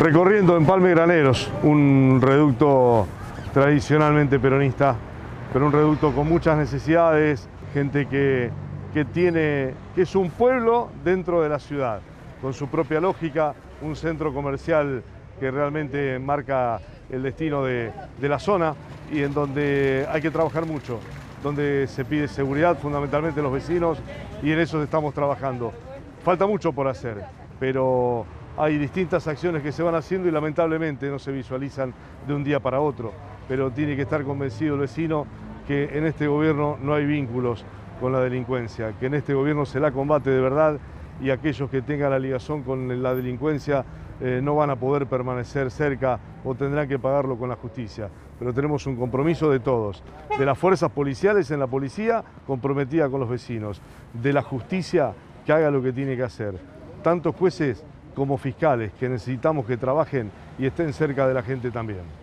recorriendo en Palme Graneros, un reducto tradicionalmente peronista, pero un reducto con muchas necesidades, gente que, que, tiene, que es un pueblo dentro de la ciudad, con su propia lógica, un centro comercial que realmente marca el destino de, de la zona y en donde hay que trabajar mucho, donde se pide seguridad fundamentalmente los vecinos y en eso estamos trabajando. Falta mucho por hacer, pero hay distintas acciones que se van haciendo y lamentablemente no se visualizan de un día para otro, pero tiene que estar convencido el vecino que en este gobierno no hay vínculos con la delincuencia, que en este gobierno se la combate de verdad y aquellos que tengan la ligación con la delincuencia eh, no van a poder permanecer cerca o tendrán que pagarlo con la justicia. Pero tenemos un compromiso de todos, de las fuerzas policiales en la policía comprometida con los vecinos, de la justicia que haga lo que tiene que hacer, tanto jueces como fiscales que necesitamos que trabajen y estén cerca de la gente también.